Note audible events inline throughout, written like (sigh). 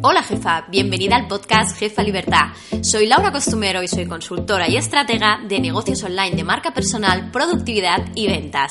Hola jefa, bienvenida al podcast Jefa Libertad. Soy Laura Costumero y soy consultora y estratega de negocios online de marca personal, productividad y ventas.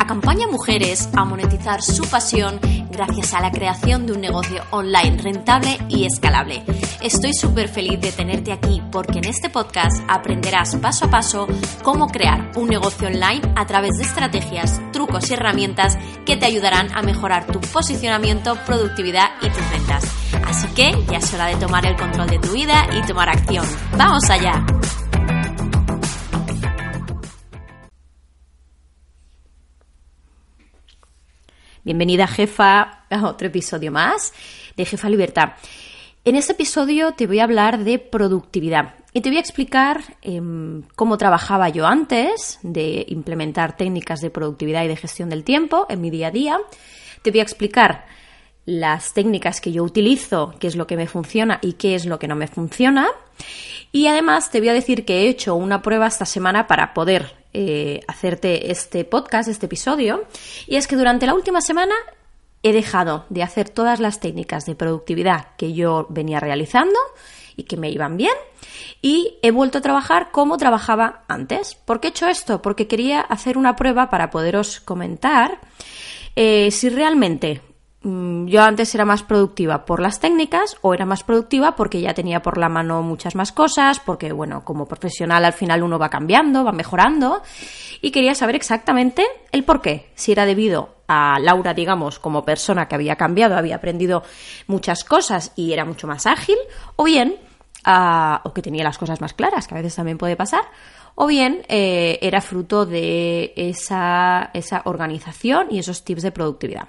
Acompaña a mujeres a monetizar su pasión gracias a la creación de un negocio online rentable y escalable. Estoy súper feliz de tenerte aquí porque en este podcast aprenderás paso a paso cómo crear un negocio online a través de estrategias, trucos y herramientas que te ayudarán a mejorar tu posicionamiento, productividad y tus ventas. Así que ya es hora de tomar el control de tu vida y tomar acción. ¡Vamos allá! Bienvenida jefa a otro episodio más de Jefa Libertad. En este episodio te voy a hablar de productividad y te voy a explicar em, cómo trabajaba yo antes de implementar técnicas de productividad y de gestión del tiempo en mi día a día. Te voy a explicar las técnicas que yo utilizo, qué es lo que me funciona y qué es lo que no me funciona. Y además te voy a decir que he hecho una prueba esta semana para poder eh, hacerte este podcast, este episodio. Y es que durante la última semana he dejado de hacer todas las técnicas de productividad que yo venía realizando y que me iban bien y he vuelto a trabajar como trabajaba antes. ¿Por qué he hecho esto? Porque quería hacer una prueba para poderos comentar eh, si realmente yo antes era más productiva por las técnicas o era más productiva porque ya tenía por la mano muchas más cosas, porque bueno, como profesional al final uno va cambiando, va mejorando y quería saber exactamente el por qué, si era debido a Laura, digamos, como persona que había cambiado, había aprendido muchas cosas y era mucho más ágil, o bien, o que tenía las cosas más claras, que a veces también puede pasar, o bien eh, era fruto de esa, esa organización y esos tips de productividad.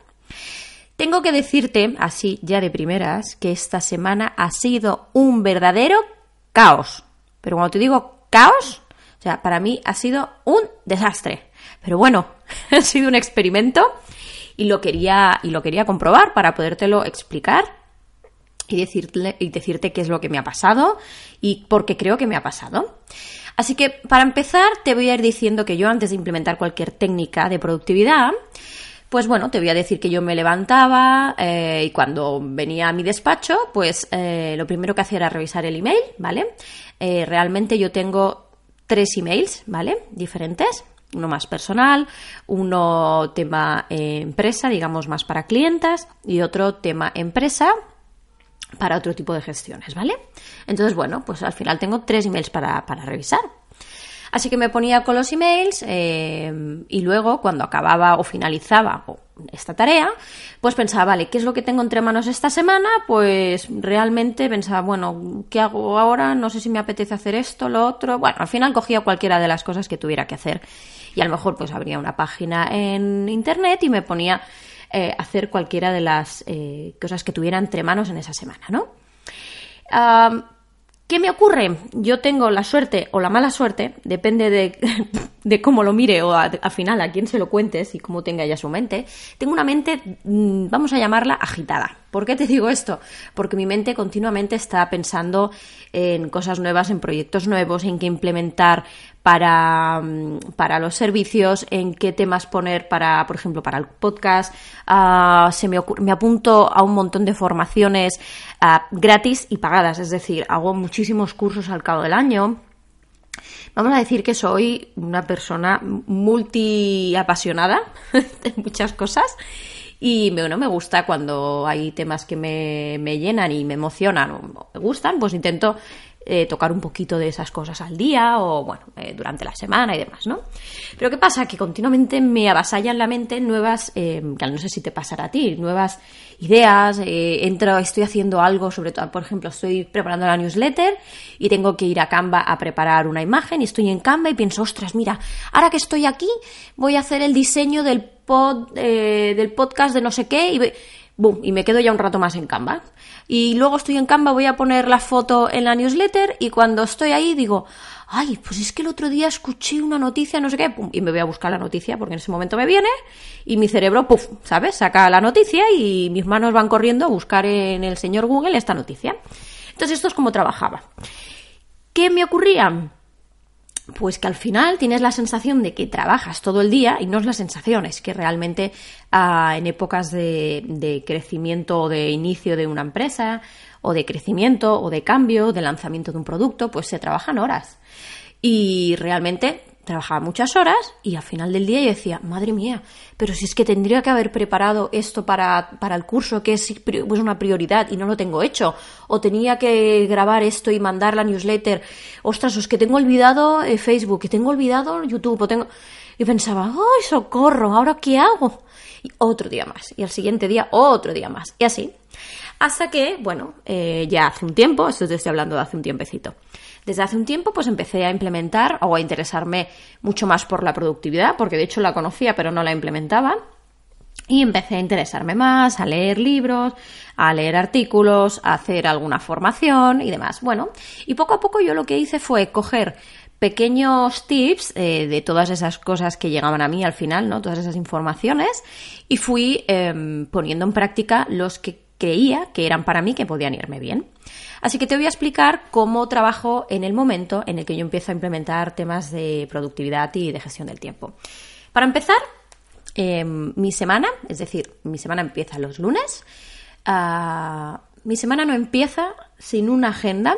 Tengo que decirte, así ya de primeras, que esta semana ha sido un verdadero caos. Pero cuando te digo caos, o sea, para mí ha sido un desastre. Pero bueno, (laughs) ha sido un experimento y lo quería, y lo quería comprobar para podértelo explicar y, decirte, y decirte qué es lo que me ha pasado y por qué creo que me ha pasado. Así que para empezar te voy a ir diciendo que yo antes de implementar cualquier técnica de productividad, pues bueno, te voy a decir que yo me levantaba eh, y cuando venía a mi despacho, pues eh, lo primero que hacía era revisar el email, ¿vale? Eh, realmente yo tengo tres emails, ¿vale? Diferentes. Uno más personal, uno tema empresa, digamos más para clientas, y otro tema empresa, para otro tipo de gestiones, ¿vale? Entonces, bueno, pues al final tengo tres emails para, para revisar. Así que me ponía con los emails eh, y luego cuando acababa o finalizaba esta tarea, pues pensaba, vale, ¿qué es lo que tengo entre manos esta semana? Pues realmente pensaba, bueno, ¿qué hago ahora? No sé si me apetece hacer esto, lo otro. Bueno, al final cogía cualquiera de las cosas que tuviera que hacer y a lo mejor pues abría una página en internet y me ponía eh, a hacer cualquiera de las eh, cosas que tuviera entre manos en esa semana, ¿no? ¿Qué me ocurre? Yo tengo la suerte o la mala suerte, depende de, (laughs) cómo lo mire o al final a quién se lo cuentes y cómo tenga ya su mente. Tengo una mente, mm, vamos a llamarla agitada. ¿Por qué te digo esto? Porque mi mente continuamente está pensando en cosas nuevas, en proyectos nuevos, en qué implementar para, mm, para los servicios, en qué temas poner para, por ejemplo, para el podcast. Ah, se me, me apunto a un montón de formaciones ah, gratis y pagadas, es decir, hago muchísimos cursos al cabo del año. Vamos a decir que soy una persona multi apasionada (laughs) de muchas cosas y bueno, me gusta cuando hay temas que me, me llenan y me emocionan o me gustan, pues intento eh, tocar un poquito de esas cosas al día o, bueno, eh, durante la semana y demás, ¿no? Pero ¿qué pasa? Que continuamente me avasallan la mente nuevas, eh, no sé si te pasará a ti, nuevas ideas, entro, estoy haciendo algo, sobre todo, por ejemplo, estoy preparando la newsletter y tengo que ir a Canva a preparar una imagen y estoy en Canva y pienso, ostras, mira, ahora que estoy aquí voy a hacer el diseño del pod, del podcast de no sé qué y y me quedo ya un rato más en Canva. Y luego estoy en Canva, voy a poner la foto en la newsletter y cuando estoy ahí digo, ay, pues es que el otro día escuché una noticia, no sé qué, y me voy a buscar la noticia porque en ese momento me viene y mi cerebro, puf, ¿sabes? Saca la noticia y mis manos van corriendo a buscar en el señor Google esta noticia. Entonces esto es como trabajaba. ¿Qué me ocurría? Pues que al final tienes la sensación de que trabajas todo el día y no es la sensación, es que realmente ah, en épocas de, de crecimiento o de inicio de una empresa o de crecimiento o de cambio, de lanzamiento de un producto, pues se trabajan horas. Y realmente trabajaba muchas horas y al final del día yo decía, madre mía, pero si es que tendría que haber preparado esto para, para el curso, que es pues, una prioridad y no lo tengo hecho, o tenía que grabar esto y mandar la newsletter, ostras, es que tengo olvidado eh, Facebook, que tengo olvidado YouTube, o tengo... Y pensaba, ¡ay, socorro! ¿Ahora qué hago? Y otro día más. Y al siguiente día, otro día más. Y así. Hasta que, bueno, eh, ya hace un tiempo, esto te estoy hablando de hace un tiempecito, desde hace un tiempo pues empecé a implementar o a interesarme mucho más por la productividad, porque de hecho la conocía pero no la implementaba. Y empecé a interesarme más, a leer libros, a leer artículos, a hacer alguna formación y demás. Bueno, y poco a poco yo lo que hice fue coger pequeños tips eh, de todas esas cosas que llegaban a mí al final, ¿no? Todas esas informaciones y fui em, poniendo en práctica los que creía que eran para mí que podían irme bien. Así que te voy a explicar cómo trabajo en el momento en el que yo empiezo a implementar temas de productividad y de gestión del tiempo. Para empezar, em, mi semana, es decir, mi semana empieza los lunes. Ah, mi semana no empieza sin una agenda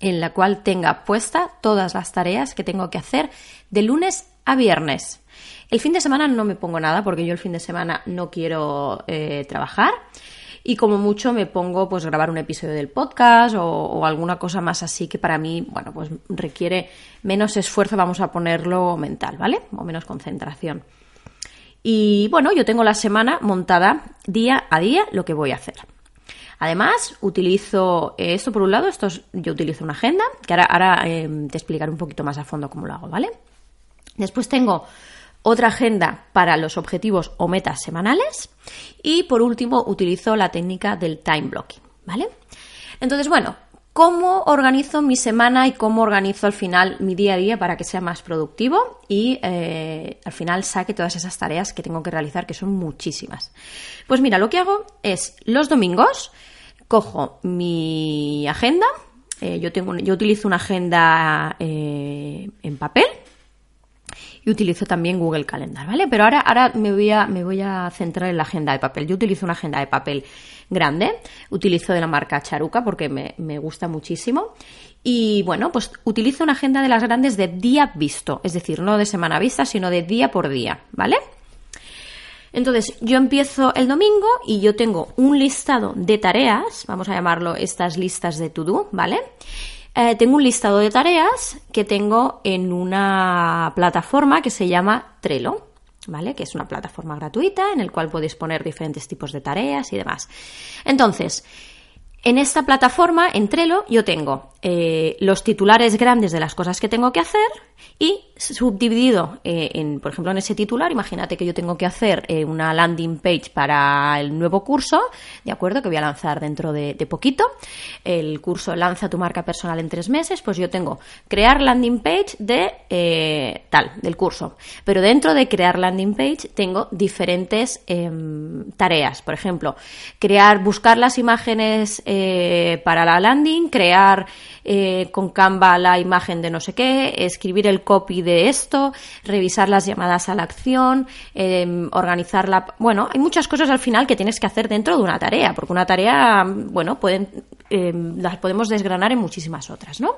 en la cual tenga puesta todas las tareas que tengo que hacer de lunes a viernes. El fin de semana no me pongo nada porque yo el fin de semana no quiero eh, trabajar y como mucho me pongo pues grabar un episodio del podcast o, alguna cosa más así que para mí, bueno, pues requiere menos esfuerzo, vamos a ponerlo mental, ¿vale? O menos concentración. Y bueno, yo tengo la semana montada día a día lo que voy a hacer. Además, utilizo esto por un lado, esto yo utilizo una agenda, que ahora, ahora em, te explicaré un poquito más a fondo cómo lo hago, ¿vale? Después tengo otra agenda para los objetivos o metas semanales y por último utilizo la técnica del time blocking, ¿vale? Entonces, bueno, ¿cómo organizo mi semana y cómo organizo al final mi día a día para que sea más productivo y eh, al final saque todas esas tareas que tengo que realizar, que son muchísimas? Pues mira, lo que hago es los domingos cojo mi agenda, eh, yo, tengo, yo utilizo una agenda eh, en papel, y utilizo también Google Calendar, ¿vale? Pero ahora, ahora me, voy a, me voy a centrar en la agenda de papel. Yo utilizo una agenda de papel grande, utilizo de la marca Charuca porque me, me gusta muchísimo. Y bueno, pues utilizo una agenda de las grandes de día visto, es decir, no de semana vista, sino de día por día, ¿vale? Entonces, yo empiezo el domingo y yo tengo un listado de tareas, vamos a llamarlo estas listas de to-do, ¿vale? Eh, tengo un listado de tareas que tengo en una plataforma que se llama Trello. ¿Vale? Que es una plataforma gratuita en el cual podéis poner diferentes tipos de tareas y demás. Entonces, en esta plataforma, en Trello, yo tengo eh, los titulares grandes de las cosas que tengo que hacer y subdividido eh, en, por ejemplo, en ese titular, imagínate que yo tengo que hacer eh, una landing page para el nuevo curso, ¿de acuerdo? Que voy a lanzar dentro de, poquito. El curso Lanza tu marca personal en tres meses, pues yo tengo crear landing page de tal, del curso. Pero dentro de crear landing page tengo diferentes em, tareas. Por ejemplo, crear, buscar las imágenes para la landing, crear eh, con Canva la imagen de no sé qué, escribir el copy de esto, revisar las llamadas a la acción, eh, organizar la... Bueno, hay muchas cosas al final que tienes que hacer dentro de una tarea, porque una tarea, bueno, pueden, em, las podemos desgranar en muchísimas otras, ¿no?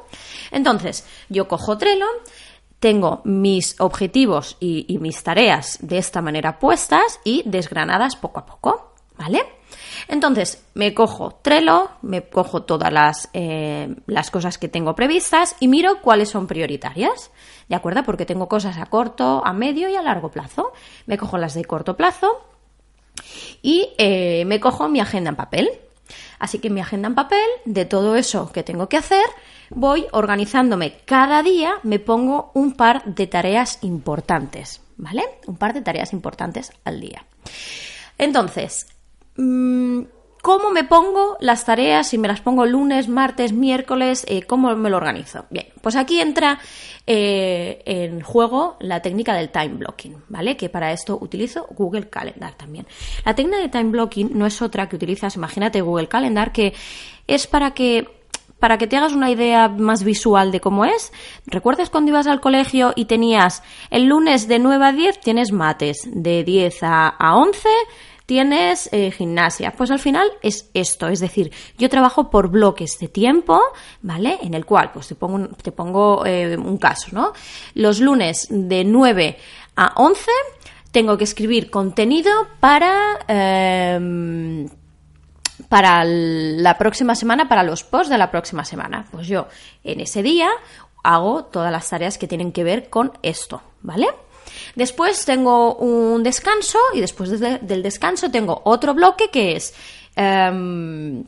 Entonces, yo cojo Trello, tengo mis objetivos y, mis tareas de esta manera puestas y desgranadas poco a poco, ¿vale? Entonces, me cojo Trello, me cojo todas las, eh, las cosas que tengo previstas y miro cuáles son prioritarias, ¿de acuerdo? Porque tengo cosas a corto, a medio y a largo plazo. Me cojo las de corto plazo y eh, me cojo mi agenda en papel. Así que mi agenda en papel, de todo eso que tengo que hacer, voy organizándome cada día, me pongo un par de tareas importantes, ¿vale? Un par de tareas importantes al día. Entonces, ¿Cómo me pongo las tareas? Si me las pongo lunes, martes, miércoles, eh, ¿cómo me lo organizo? Bien, pues aquí entra eh, en juego la técnica del time blocking, ¿vale? Que para esto utilizo Google Calendar también. La técnica de time blocking no es otra que utilizas, imagínate Google Calendar, que es para que para que te hagas una idea más visual de cómo es, ¿recuerdas cuando ibas al colegio y tenías el lunes de 9 a 10 tienes mates, de 10 a, a 11 tienes eh, gimnasia. Pues al final es esto, es decir, yo trabajo por bloques de tiempo, ¿vale? En el cual, pues te pongo, te pongo eh, un caso, ¿no? Los lunes de 9 a 11 tengo que escribir contenido para... Em, para la próxima semana, para los posts de la próxima semana. Pues yo en ese día hago todas las tareas que tienen que ver con esto, ¿vale? Después tengo un descanso y después del descanso tengo otro bloque que es em,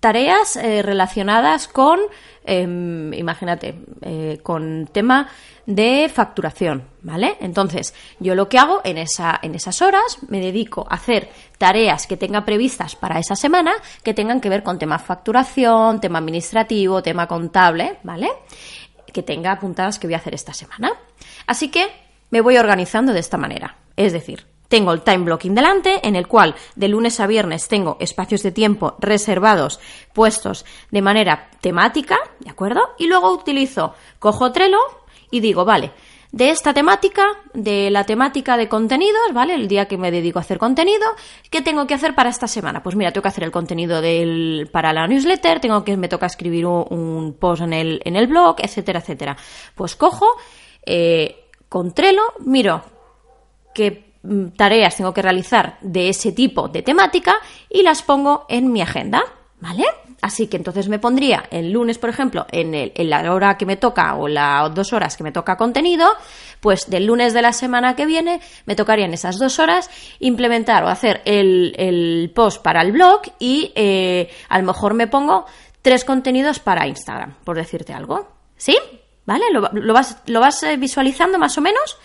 tareas eh, relacionadas con, em, imagínate, eh, con tema de facturación, ¿vale? Entonces, yo lo que hago en, esa, en esas horas me dedico a hacer tareas que tenga previstas para esa semana que tengan que ver con tema facturación, tema administrativo, tema contable, ¿vale? Que tenga apuntadas que voy a hacer esta semana. Así que me voy organizando de esta manera. Es decir, tengo el time blocking delante, en el cual de lunes a viernes tengo espacios de tiempo reservados, puestos de manera temática, ¿de acuerdo? Y luego utilizo, cojo Trello y digo, vale, de esta temática, de la temática de contenidos, ¿vale? El día que me dedico a hacer contenido, ¿qué tengo que hacer para esta semana? Pues mira, tengo que hacer el contenido para la newsletter, tengo que, me toca escribir un, post en el, en el blog, etcétera, etcétera. Pues cojo, eh, con Trello miro qué mm, tareas tengo que realizar de ese tipo de temática y las pongo en mi agenda, ¿vale? Así que entonces me pondría el lunes, por ejemplo, en, la hora que me toca o las dos horas que me toca contenido, pues del lunes de la semana que viene me tocaría en esas dos horas implementar o hacer el, post para el blog y eh, a lo mejor me pongo tres contenidos para Instagram, por decirte algo. ¿Sí? ¿Vale? Lo, vas, lo vas eh, visualizando más o menos.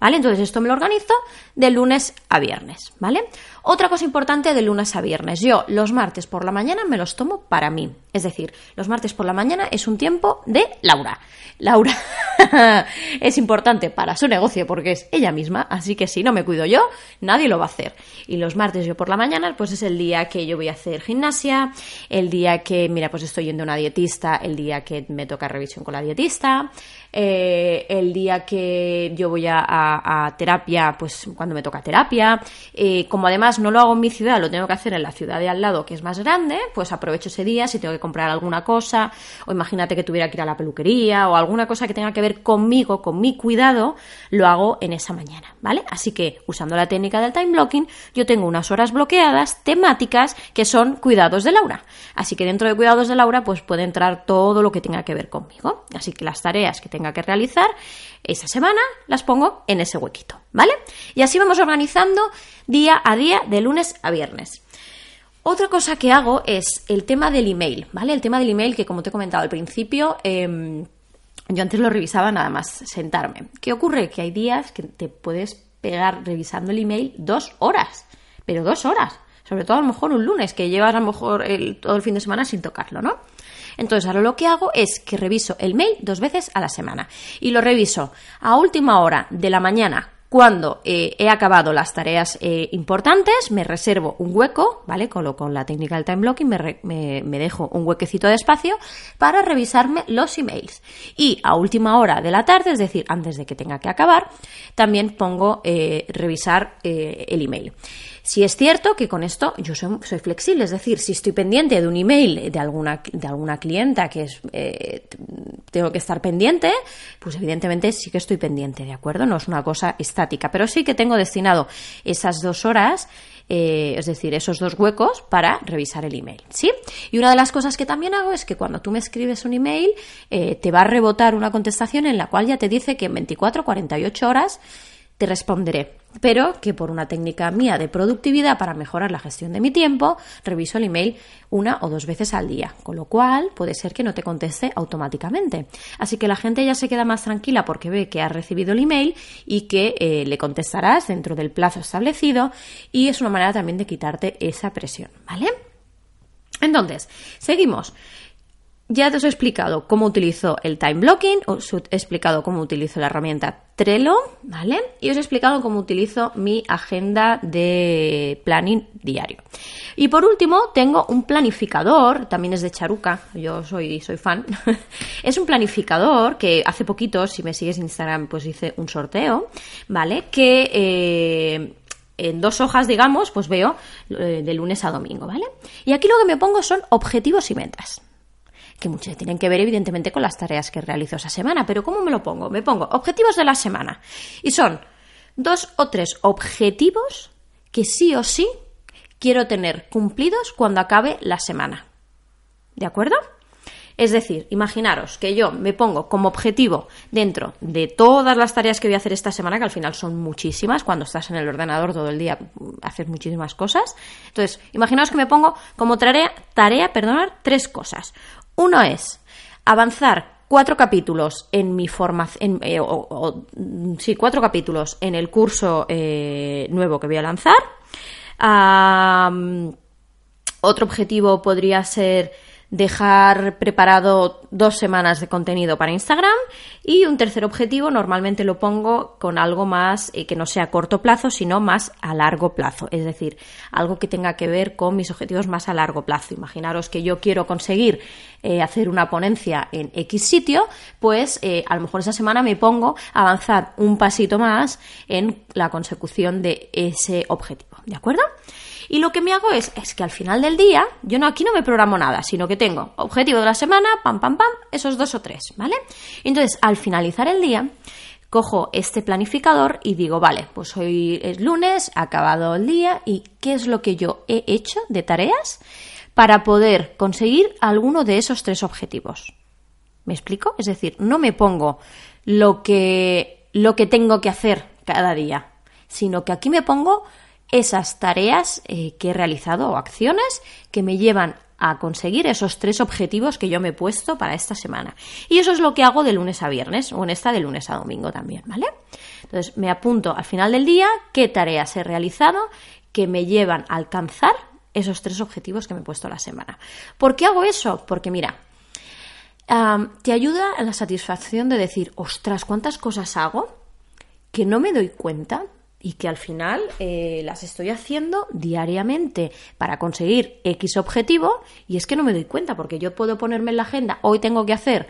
¿Vale? Entonces esto me lo organizo de lunes a viernes, ¿vale? Otra cosa importante de lunes a viernes. Yo los martes por la mañana me los tomo para mí. Es decir, los martes por la mañana es un tiempo de Laura. Laura (laughs) es importante para su negocio porque es ella misma, así que si no me cuido yo, nadie lo va a hacer. Y los martes yo por la mañana, pues es el día que yo voy a hacer gimnasia, el día que, mira, pues estoy yendo a una dietista, el día que me toca revisión con la dietista, eh, el día que yo voy a, terapia, pues cuando me toca terapia. Eh, como además no lo hago en mi ciudad, lo tengo que hacer en la ciudad de al lado, que es más grande, pues aprovecho ese día si tengo que comprar alguna cosa, o imagínate que tuviera que ir a la peluquería o alguna cosa que tenga que ver conmigo, con mi cuidado, lo hago en esa mañana, ¿vale? Así que usando la técnica del time blocking, yo tengo unas horas bloqueadas temáticas que son cuidados de Laura. Así que dentro de cuidados de Laura, pues puede entrar todo lo que tenga que ver conmigo. Así que las tareas que tenga que realizar esa semana las pongo en ese huequito, ¿vale? Y así vamos organizando día a día de lunes a viernes. Otra cosa que hago es el tema del email, ¿vale? El tema del email que como te he comentado al principio, em, yo antes lo revisaba nada más sentarme. ¿Qué ocurre? Que hay días que te puedes pegar revisando el email dos horas, pero dos horas. Sobre todo a lo mejor un lunes, que llevas a lo mejor todo el fin de semana sin tocarlo, ¿no? Entonces, ahora lo que hago es que reviso el mail dos veces a la semana. Y lo reviso a última hora de la mañana cuando eh, he acabado las tareas eh, importantes, me reservo un hueco, ¿vale? Con, la técnica del time blocking me, me, dejo un huequecito de espacio para revisarme los emails. Y a última hora de la tarde, es decir, antes de que tenga que acabar, también pongo eh, revisar el email. Si es cierto que con esto yo soy, flexible, es decir, si estoy pendiente de un email de alguna, de alguna clienta que tengo que estar pendiente, pues evidentemente sí que estoy pendiente, ¿de acuerdo? No es una cosa estática, pero sí que tengo destinado esas dos horas eh, es decir, esos dos huecos para revisar el email, ¿sí? Y una de las cosas que también hago es que cuando tú me escribes un email, eh, te va a rebotar una contestación en la cual ya te dice que en 24 48 horas te responderé, pero que por una técnica mía de productividad para mejorar la gestión de mi tiempo, reviso el email una o dos veces al día, con lo cual puede ser que no te conteste automáticamente. Así que la gente ya se queda más tranquila porque ve que has recibido el email y que eh, le contestarás dentro del plazo establecido y es una manera también de quitarte esa presión, ¿vale? Entonces, seguimos. Ya te os he explicado cómo utilizo el time blocking, os he explicado cómo utilizo la herramienta Trello, ¿vale? Y os he explicado cómo utilizo mi agenda de planning diario. Y por último, tengo un planificador, también es de Charuca, yo soy, soy fan. (laughs) es un planificador que hace poquito, si me sigues en Instagram, pues hice un sorteo, ¿vale? Que eh, en dos hojas, digamos, pues veo eh, de lunes a domingo, ¿vale? Y aquí lo que me pongo son objetivos y metas que muchas tienen que ver evidentemente con las tareas que realizo esa semana. Pero ¿cómo me lo pongo? Me pongo objetivos de la semana. Y son dos o tres objetivos que sí o sí quiero tener cumplidos cuando acabe la semana. ¿De acuerdo? Es decir, imaginaros que yo me pongo como objetivo dentro de todas las tareas que voy a hacer esta semana, que al final son muchísimas, cuando estás en el ordenador todo el día haces muchísimas cosas. Entonces, imaginaos que me pongo como tarea, tarea, perdonar, tres cosas. Uno es avanzar cuatro capítulos en mi formación, eh, sí, cuatro capítulos en el curso eh, nuevo que voy a lanzar. otro objetivo podría ser dejar preparado dos semanas de contenido para Instagram y un tercer objetivo normalmente lo pongo con algo más eh, que no sea a corto plazo sino más a largo plazo. Es decir algo que tenga que ver con mis objetivos más a largo plazo. Imaginaros que yo quiero conseguir eh, hacer una ponencia en X sitio pues eh, a lo mejor esa semana me pongo a avanzar un pasito más en la consecución de ese objetivo. ¿de acuerdo? Y lo que me hago es, es que al final del día, yo no aquí no me programo nada, sino que tengo objetivo de la semana, pam, pam, pam, esos dos o tres, ¿vale? Entonces, al finalizar el día, cojo este planificador y digo, vale, pues hoy es lunes, ha acabado el día y ¿qué es lo que yo he hecho de tareas para poder conseguir alguno de esos tres objetivos? ¿Me explico? Es decir, no me pongo lo que, lo que tengo que hacer cada día, sino que aquí me pongo esas tareas eh, que he realizado o acciones que me llevan a conseguir esos tres objetivos que yo me he puesto para esta semana. Y eso es lo que hago de lunes a viernes o en esta de lunes a domingo también, ¿vale? Entonces me apunto al final del día qué tareas he realizado que me llevan a alcanzar esos tres objetivos que me he puesto la semana. ¿Por qué hago eso? Porque mira, te ayuda a la satisfacción de decir, ostras, ¿cuántas cosas hago que no me doy cuenta y que al final eh, las estoy haciendo diariamente para conseguir X objetivo y es que no me doy cuenta porque yo puedo ponerme en la agenda, hoy tengo que hacer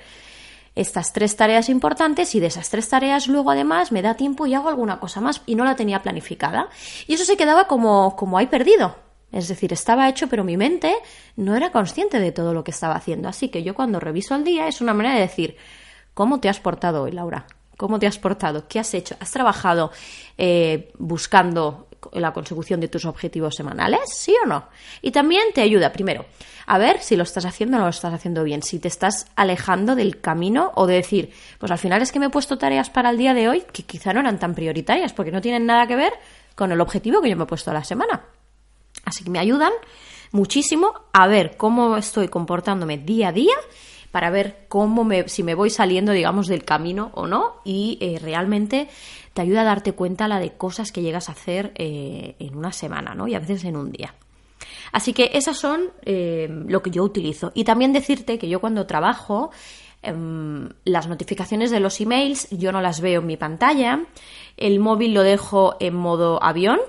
estas tres tareas importantes y de esas tres tareas luego además me da tiempo y hago alguna cosa más y no la tenía planificada y eso se quedaba como, como ahí perdido. Es decir, estaba hecho, pero mi mente no era consciente de todo lo que estaba haciendo. Así que yo cuando reviso el día es una manera de decir, ¿cómo te has portado hoy, Laura? ¿Cómo te has portado? ¿Qué has hecho? ¿Has trabajado eh, buscando la consecución de tus objetivos semanales? ¿Sí o no? Y también te ayuda, primero, a ver si lo estás haciendo o no lo estás haciendo bien, si te estás alejando del camino o de decir, pues al final es que me he puesto tareas para el día de hoy que quizá no eran tan prioritarias porque no tienen nada que ver con el objetivo que yo me he puesto a la semana. Así que me ayudan muchísimo a ver cómo estoy comportándome día a día para ver cómo me, si me voy saliendo, digamos, del camino o no, y eh, realmente te ayuda a darte cuenta la de cosas que llegas a hacer eh, en una semana, ¿no? Y a veces en un día. Así que esas son eh, lo que yo utilizo. Y también decirte que yo cuando trabajo, em, las notificaciones de los emails yo no las veo en mi pantalla. El móvil lo dejo en modo avión,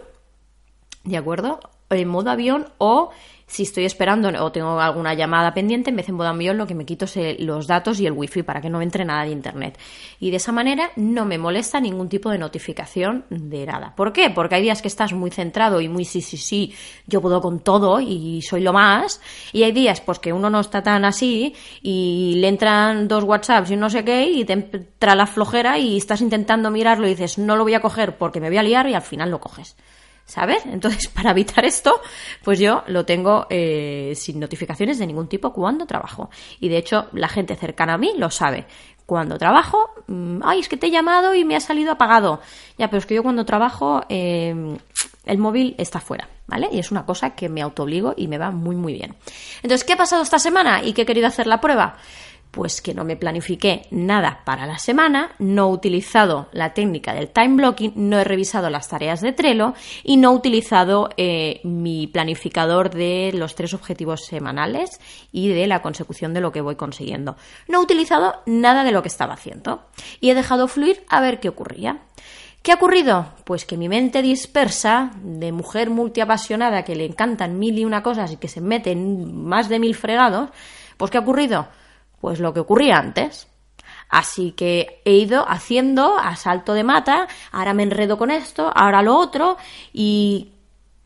¿de acuerdo? En modo avión o si estoy esperando o tengo alguna llamada pendiente, en vez de en lo que me quito es los datos y el wifi para que no entre nada de internet. Y de esa manera no me molesta ningún tipo de notificación de nada. ¿Por qué? Porque hay días que estás muy centrado y muy sí, sí, sí, yo puedo con todo y soy lo más. Y hay días pues que uno no está tan así y le entran dos WhatsApps y no sé qué y te entra la flojera y estás intentando mirarlo y dices no lo voy a coger porque me voy a liar y al final lo coges. ¿Sabes? Entonces, (laughs) para evitar esto, pues yo lo tengo eh, sin notificaciones de ningún tipo cuando trabajo. Y de hecho, la gente cercana a mí lo sabe. Cuando trabajo, mm, ay, es que te he llamado y me ha salido apagado. Ya, pero es que yo cuando trabajo, em, el móvil está fuera, ¿vale? Y es una cosa que me autoobligo y me va muy, muy bien. Entonces, ¿qué ha pasado esta semana y qué he querido hacer la prueba? Pues que no me planifiqué nada para la semana, no he utilizado la técnica del time blocking, no he revisado las tareas de Trello y no he utilizado eh, mi planificador de los tres objetivos semanales y de la consecución de lo que voy consiguiendo. No he utilizado nada de lo que estaba haciendo y he dejado fluir a ver qué ocurría. ¿Qué ha ocurrido? Pues que mi mente dispersa, de mujer multiapasionada que le encantan mil y una cosas y que se mete en más de mil fregados, pues ¿qué ha ocurrido? Pues lo que ocurría antes. Así que he ido haciendo a salto de mata, ahora me enredo con esto, ahora lo otro, y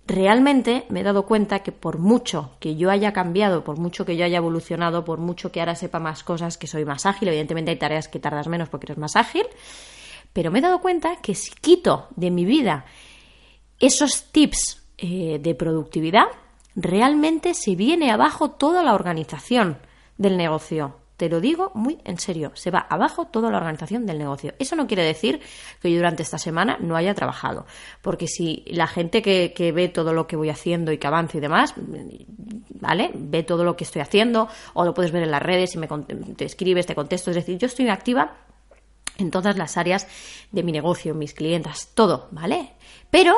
realmente me he dado cuenta que por mucho que yo haya cambiado, por mucho que yo haya evolucionado, por mucho que ahora sepa más cosas, que soy más ágil, evidentemente hay tareas que tardas menos porque eres más ágil, pero me he dado cuenta que si quito de mi vida esos tips eh, de productividad, realmente se viene abajo toda la organización del negocio. Te lo digo muy en serio, se va abajo toda la organización del negocio. Eso no quiere decir que yo durante esta semana no haya trabajado, porque si la gente que, ve todo lo que voy haciendo y que avanzo y demás, ¿vale? Ve todo lo que estoy haciendo, o lo puedes ver en las redes, y me te escribes, te contesto, es decir, yo estoy activa en todas las áreas de mi negocio, mis clientas, todo, ¿vale? Pero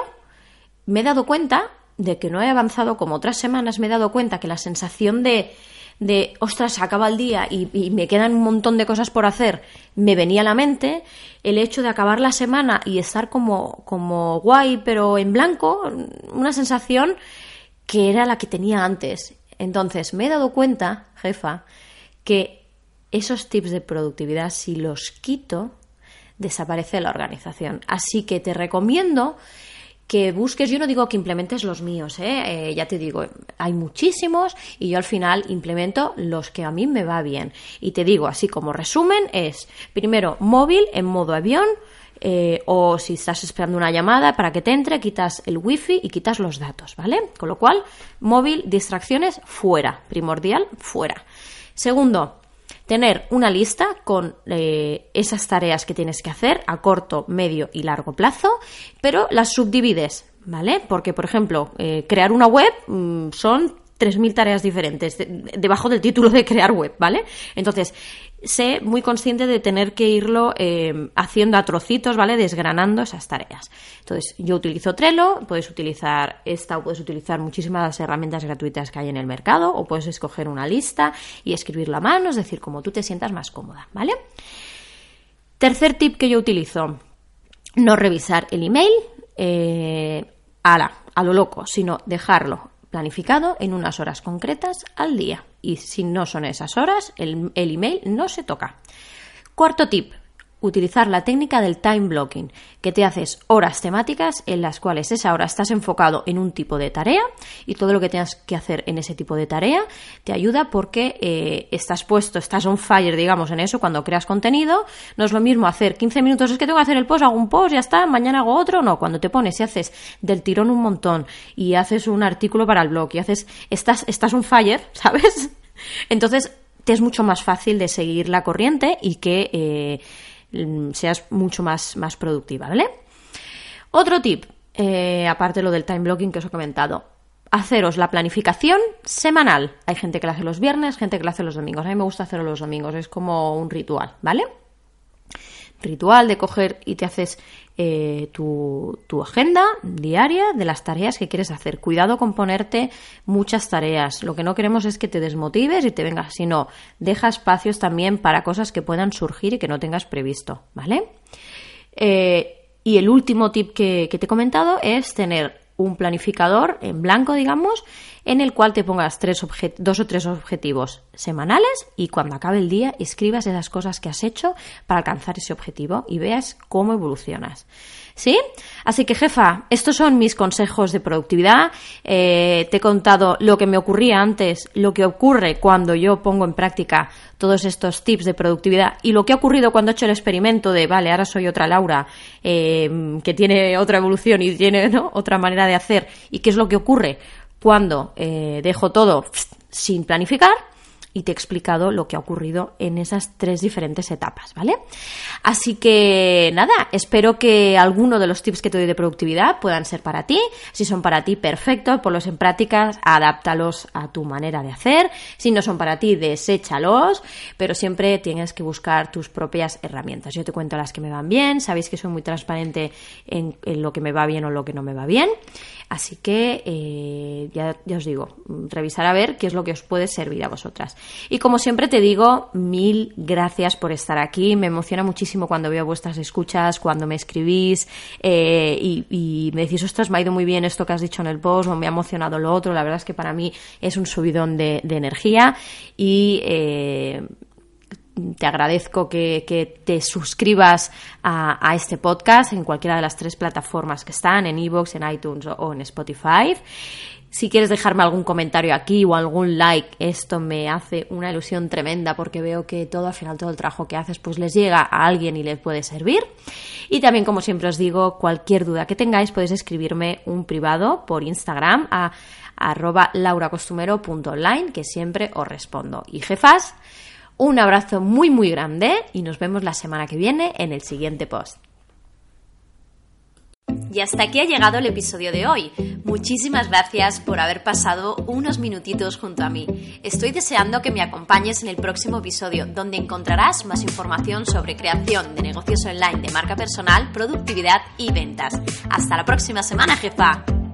me he dado cuenta de que no he avanzado como otras semanas, me he dado cuenta que la sensación de, de ostras, se acaba el día y, me quedan un montón de cosas por hacer, me venía a la mente el hecho de acabar la semana y estar como, como guay, pero en blanco, una sensación que era la que tenía antes. Entonces me he dado cuenta, jefa, que esos tips de productividad, si los quito, desaparece la organización. Así que te recomiendo que busques, yo no digo que implementes los míos, ¿eh? ¿eh? ya te digo, hay muchísimos y yo al final implemento los que a mí me va bien. Y te digo, así como resumen, es primero móvil en modo avión, eh, o si estás esperando una llamada para que te entre, quitas el wifi y quitas los datos, ¿vale? Con lo cual, móvil, distracciones, fuera, primordial, fuera. Segundo, tener una lista con eh, esas tareas que tienes que hacer a corto, medio y largo plazo, pero las subdivides, ¿vale? Porque, por ejemplo, eh, crear una web mm, son 3.000 tareas diferentes debajo del título de crear web, ¿vale? Entonces, sé muy consciente de tener que irlo eh, haciendo a trocitos, ¿vale? Desgranando esas tareas. Entonces, yo utilizo Trello, puedes utilizar esta o puedes utilizar muchísimas herramientas gratuitas que hay en el mercado o puedes escoger una lista y escribirla a mano, es decir, como tú te sientas más cómoda, ¿vale? Tercer tip que yo utilizo, no revisar el email eh, a, la, a lo loco, sino dejarlo planificado en unas horas concretas al día. Y si no son esas horas, el, email no se toca. Cuarto tip, utilizar la técnica del time blocking, que te haces horas temáticas en las cuales esa hora estás enfocado en un tipo de tarea y todo lo que tengas que hacer en ese tipo de tarea te ayuda porque eh, estás puesto, estás on fire, digamos, en eso cuando creas contenido. No es lo mismo hacer 15 minutos, es que tengo que hacer el post, hago un post, ya está, mañana hago otro. No, cuando te pones y haces del tirón un montón y haces un artículo para el blog y haces, estás, estás on fire, (laughs) ¿sabes? Entonces te es mucho más fácil de seguir la corriente y que eh, seas mucho más, más productiva, ¿vale? Otro tip, eh, aparte de lo del time blocking que os he comentado, haceros la planificación semanal. Hay gente que la hace los viernes, gente que la hace los domingos. A mí me gusta hacerlo los domingos, es como un ritual, ¿vale? Ritual de coger y te haces eh, tu, tu, agenda diaria de las tareas que quieres hacer. Cuidado con ponerte muchas tareas. Lo que no queremos es que te desmotives y te vengas, sino deja espacios también para cosas que puedan surgir y que no tengas previsto, ¿vale? Eh, y el último tip que, que te he comentado es tener un planificador en blanco, digamos, en el cual te pongas tres dos o tres objetivos semanales y cuando acabe el día escribas esas cosas que has hecho para alcanzar ese objetivo y veas cómo evolucionas. ¿Sí? Así que, jefa, estos son mis consejos de productividad. Eh, te he contado lo que me ocurría antes, lo que ocurre cuando yo pongo en práctica todos estos tips de productividad y lo que ha ocurrido cuando he hecho el experimento de, vale, ahora soy otra Laura, eh, que tiene otra evolución y tiene otra manera de hacer y qué es lo que ocurre cuando eh, dejo todo sin planificar y te he explicado lo que ha ocurrido en esas tres diferentes etapas, ¿vale? Así que nada, espero que alguno de los tips que te doy de productividad puedan ser para ti. Si son para ti, perfecto, ponlos en prácticas, adáptalos a tu manera de hacer. Si no son para ti, deséchalos, pero siempre tienes que buscar tus propias herramientas. Yo te cuento las que me van bien, sabéis que soy muy transparente en, lo que me va bien o lo que no me va bien. Así que eh, ya os digo, revisar a ver qué es lo que os puede servir a vosotras. Y como siempre te digo, mil gracias por estar aquí. Me emociona muchísimo cuando veo vuestras escuchas, cuando me escribís eh, y, me decís, ostras, me ha ido muy bien esto que has dicho en el post o me ha emocionado lo otro. La verdad es que para mí es un subidón de, energía y eh, te agradezco que, te suscribas a, este podcast en cualquiera de las tres plataformas que están, en iVoox, en iTunes o en Spotify. Si quieres dejarme algún comentario aquí o algún like, esto me hace una ilusión tremenda porque veo que todo al final, todo el trabajo que haces, pues les llega a alguien y les puede servir. Y también, como siempre os digo, cualquier duda que tengáis, podéis escribirme un privado por Instagram a arroba lauracostumero.online, que siempre os respondo. Y jefas, un abrazo muy muy grande y nos vemos la semana que viene en el siguiente post. Y hasta aquí ha llegado el episodio de hoy. Muchísimas gracias por haber pasado unos minutitos junto a mí. Estoy deseando que me acompañes en el próximo episodio, donde encontrarás más información sobre creación de negocios online de marca personal, productividad y ventas. Hasta la próxima semana, jefa.